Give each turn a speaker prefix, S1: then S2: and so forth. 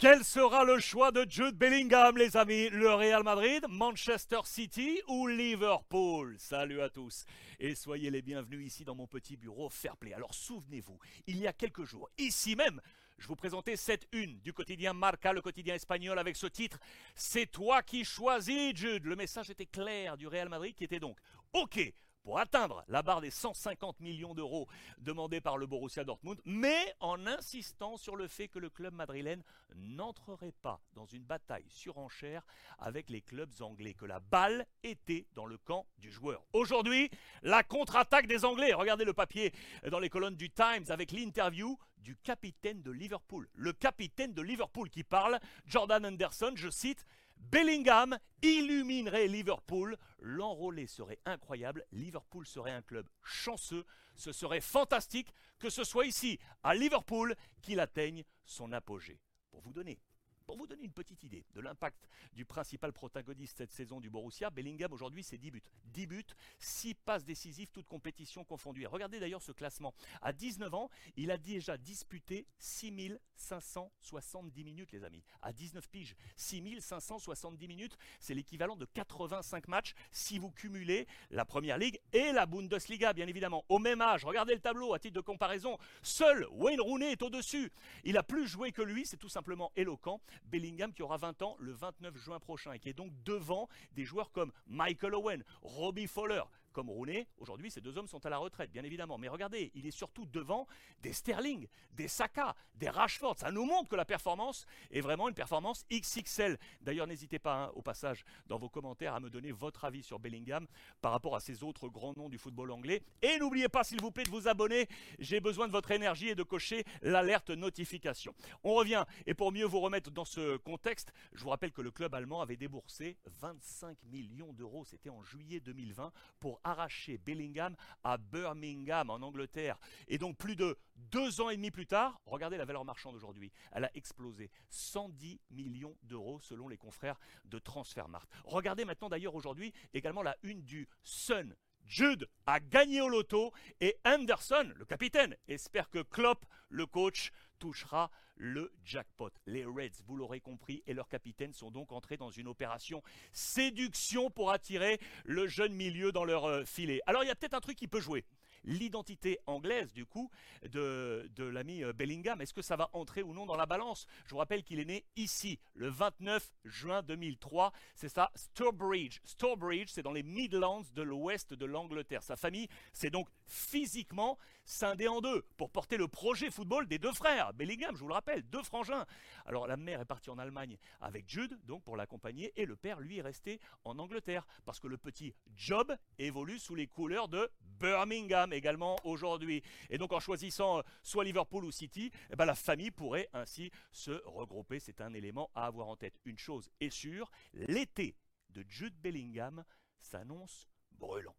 S1: Quel sera le choix de Jude Bellingham, les amis? Le Real Madrid, Manchester City ou Liverpool? Salut à tous et soyez les bienvenus ici dans mon petit bureau Fairplay. Alors souvenez-vous, il y a quelques jours, ici même, je vous présentais cette une du quotidien Marca, le quotidien espagnol, avec ce titre C'est toi qui choisis, Jude. Le message était clair du Real Madrid qui était donc OK pour atteindre la barre des 150 millions d'euros demandés par le Borussia Dortmund, mais en insistant sur le fait que le club madrilène n'entrerait pas dans une bataille surenchère avec les clubs anglais, que la balle était dans le camp du joueur. Aujourd'hui, la contre-attaque des Anglais. Regardez le papier dans les colonnes du Times avec l'interview du capitaine de Liverpool. Le capitaine de Liverpool qui parle, Jordan Anderson, je cite, Bellingham illuminerait Liverpool. L'enrôlé serait incroyable. Liverpool serait un club chanceux. Ce serait fantastique que ce soit ici, à Liverpool, qu'il atteigne son apogée. Pour vous donner pour vous donner une petite idée de l'impact du principal protagoniste cette saison du Borussia, Bellingham aujourd'hui c'est 10 buts. 10 buts, 6 passes décisives, toutes compétitions confondues. Regardez d'ailleurs ce classement. À 19 ans, il a déjà disputé 6570 minutes les amis. À 19 piges, 6570 minutes, c'est l'équivalent de 85 matchs si vous cumulez la Première Ligue et la Bundesliga bien évidemment. Au même âge, regardez le tableau à titre de comparaison, seul Wayne Rooney est au-dessus. Il a plus joué que lui, c'est tout simplement éloquent. Bellingham qui aura 20 ans le 29 juin prochain et qui est donc devant des joueurs comme Michael Owen, Robbie Fowler, comme Rooney. Aujourd'hui, ces deux hommes sont à la retraite, bien évidemment. Mais regardez, il est surtout devant des Sterling, des Saka, des Rashford. Ça nous montre que la performance est vraiment une performance XXL. D'ailleurs, n'hésitez pas, hein, au passage, dans vos commentaires, à me donner votre avis sur Bellingham par rapport à ces autres grands noms du football anglais. Et n'oubliez pas, s'il vous plaît, de vous abonner. J'ai besoin de votre énergie et de cocher l'alerte notification. On revient. Et pour mieux vous remettre dans ce contexte, je vous rappelle que le club allemand avait déboursé 25 millions d'euros. C'était en juillet 2020 pour arraché Bellingham à Birmingham en Angleterre. Et donc plus de deux ans et demi plus tard, regardez la valeur marchande aujourd'hui, elle a explosé. 110 millions d'euros selon les confrères de Transfermarkt. Regardez maintenant d'ailleurs aujourd'hui également la une du Sun. Jude a gagné au loto et Anderson, le capitaine, espère que Klopp, le coach, touchera le jackpot. Les Reds, vous l'aurez compris, et leurs capitaines sont donc entrés dans une opération séduction pour attirer le jeune milieu dans leur euh, filet. Alors il y a peut-être un truc qui peut jouer l'identité anglaise du coup de, de l'ami euh, Bellingham. Est-ce que ça va entrer ou non dans la balance? Je vous rappelle qu'il est né ici le 29 juin 2003. C'est ça, Stourbridge. Stourbridge, c'est dans les Midlands de l'ouest de l'Angleterre. Sa famille, c'est donc physiquement scindée en deux pour porter le projet football des deux frères. Bellingham, je vous le rappelle, deux frangins. Alors la mère est partie en Allemagne avec Jude, donc pour l'accompagner, et le père, lui, est resté en Angleterre parce que le petit Job évolue sous les couleurs de Birmingham également aujourd'hui. Et donc en choisissant euh, soit Liverpool ou City, eh ben, la famille pourrait ainsi se regrouper. C'est un élément à avoir en tête. Une chose est sûre, l'été de Jude Bellingham s'annonce brûlant.